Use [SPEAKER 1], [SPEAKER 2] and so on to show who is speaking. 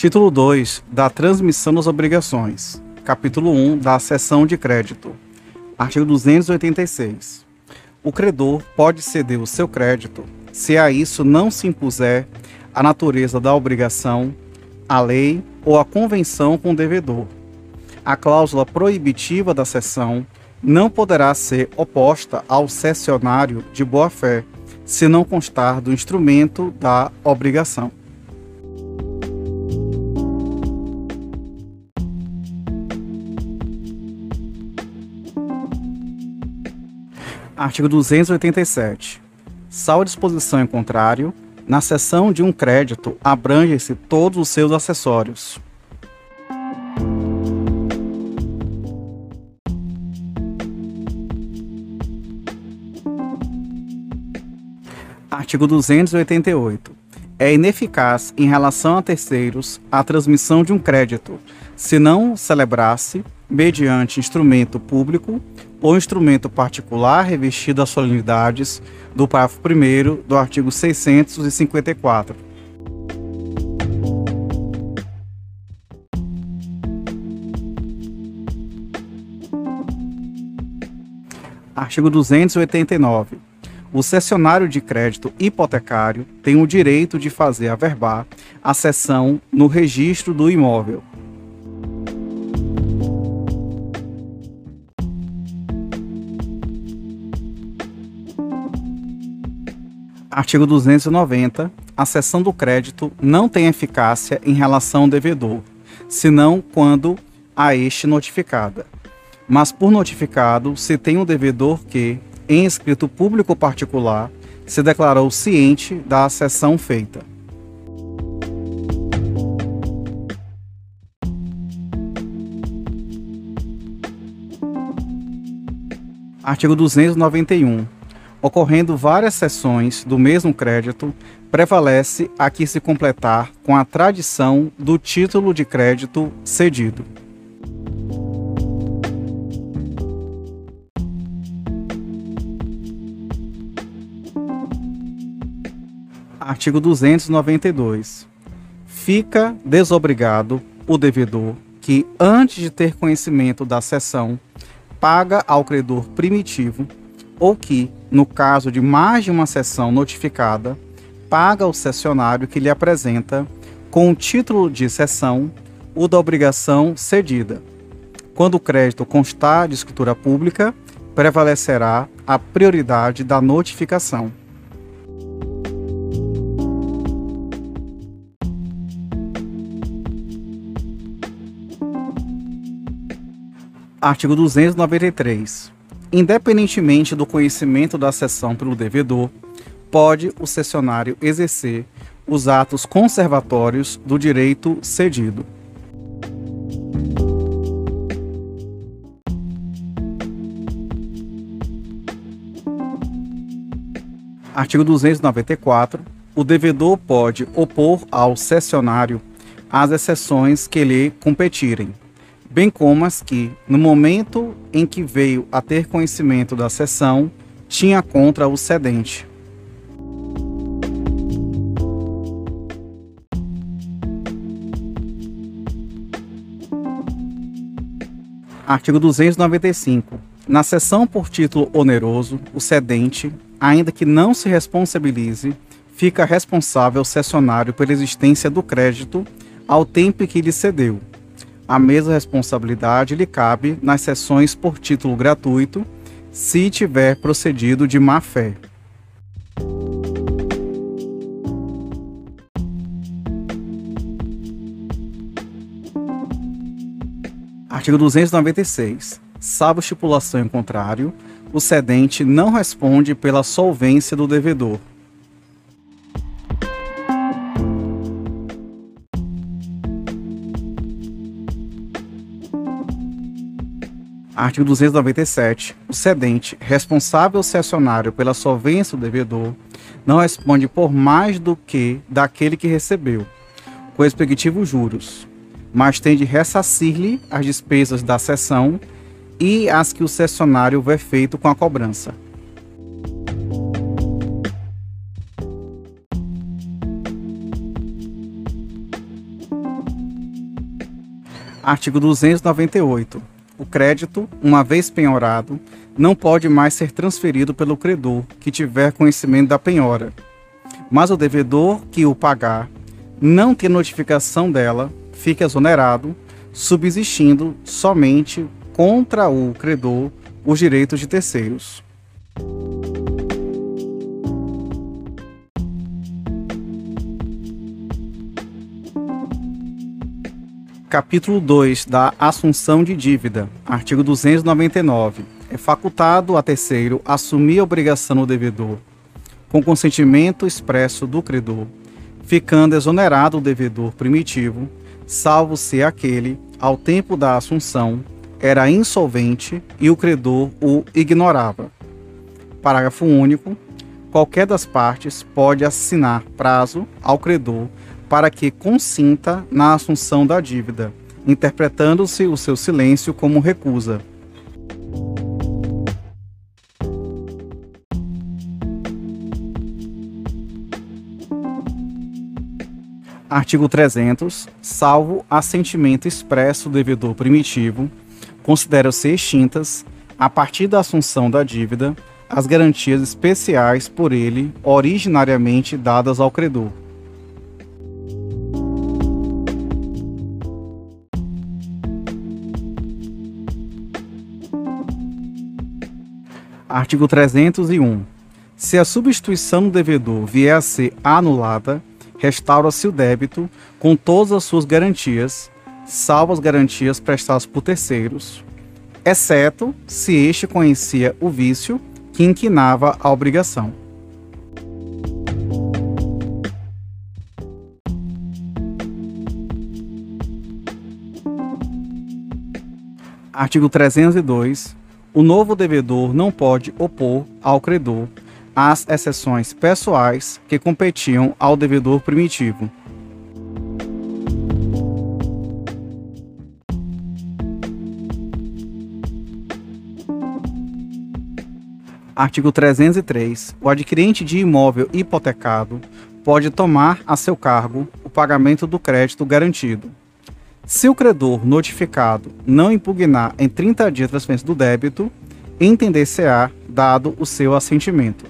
[SPEAKER 1] Título 2 da transmissão das obrigações. Capítulo 1 da cessão de crédito. Artigo 286. O credor pode ceder o seu crédito se a isso não se impuser a natureza da obrigação, a lei ou a convenção com o devedor. A cláusula proibitiva da cessão não poderá ser oposta ao cessionário de boa-fé, se não constar do instrumento da obrigação. Artigo 287. Salvo disposição em contrário, na cessão de um crédito abrange-se todos os seus acessórios. Artigo 288. É ineficaz em relação a terceiros a transmissão de um crédito, se não celebrasse, mediante instrumento público, ou instrumento particular revestido as solenidades do parágrafo 1 do artigo 654. Artigo 289. O cessionário de crédito hipotecário tem o direito de fazer averbar a cessão no registro do imóvel, Artigo 290. A cessão do crédito não tem eficácia em relação ao devedor, senão quando a este notificada. Mas por notificado se tem um devedor que, em escrito público ou particular, se declarou ciente da cessão feita. Artigo 291 ocorrendo várias sessões do mesmo crédito, prevalece a que se completar com a tradição do título de crédito cedido. Artigo 292. Fica desobrigado o devedor que, antes de ter conhecimento da cessão, paga ao credor primitivo ou que, no caso de mais de uma sessão notificada, paga ao cessionário que lhe apresenta, com o título de sessão, o da obrigação cedida. Quando o crédito constar de escritura pública, prevalecerá a prioridade da notificação. Artigo 293 independentemente do conhecimento da cessão pelo devedor, pode o cessionário exercer os atos conservatórios do direito cedido. Artigo 294. O devedor pode opor ao cessionário as exceções que lhe competirem, bem como as que, no momento em que veio a ter conhecimento da sessão, tinha contra o cedente. Artigo 295. Na sessão por título oneroso, o cedente, ainda que não se responsabilize, fica responsável cessionário pela existência do crédito ao tempo em que lhe cedeu, a mesma responsabilidade lhe cabe nas sessões por título gratuito, se tiver procedido de má fé. Artigo 296. Salvo estipulação em contrário, o cedente não responde pela solvência do devedor, Artigo 297. O cedente, responsável cessionário pela solvência do devedor, não responde por mais do que daquele que recebeu, com respectivos juros, mas tem de ressarcir-lhe as despesas da cessão e as que o cessionário houver feito com a cobrança. Artigo 298. O crédito, uma vez penhorado, não pode mais ser transferido pelo credor que tiver conhecimento da penhora. Mas o devedor que o pagar, não ter notificação dela, fica exonerado, subsistindo somente contra o credor os direitos de terceiros. Capítulo 2 da Assunção de Dívida, artigo 299. É facultado a terceiro assumir a obrigação do devedor, com consentimento expresso do credor, ficando exonerado o devedor primitivo, salvo se aquele, ao tempo da assunção, era insolvente e o credor o ignorava. Parágrafo único. Qualquer das partes pode assinar prazo ao credor para que consinta na assunção da dívida, interpretando-se o seu silêncio como recusa. Artigo 300. Salvo assentimento expresso do devedor primitivo, consideram-se extintas, a partir da assunção da dívida, as garantias especiais por ele originariamente dadas ao credor. Artigo 301. Se a substituição do devedor vier a ser anulada, restaura-se o débito com todas as suas garantias, salvo as garantias prestadas por terceiros, exceto se este conhecia o vício que inquinava a obrigação. Artigo 302 o novo devedor não pode opor ao credor as exceções pessoais que competiam ao devedor primitivo. Artigo 303. O adquirente de imóvel hipotecado pode tomar a seu cargo o pagamento do crédito garantido, se o credor notificado não impugnar em 30 dias a transferência do débito, entender-se-á dado o seu assentimento.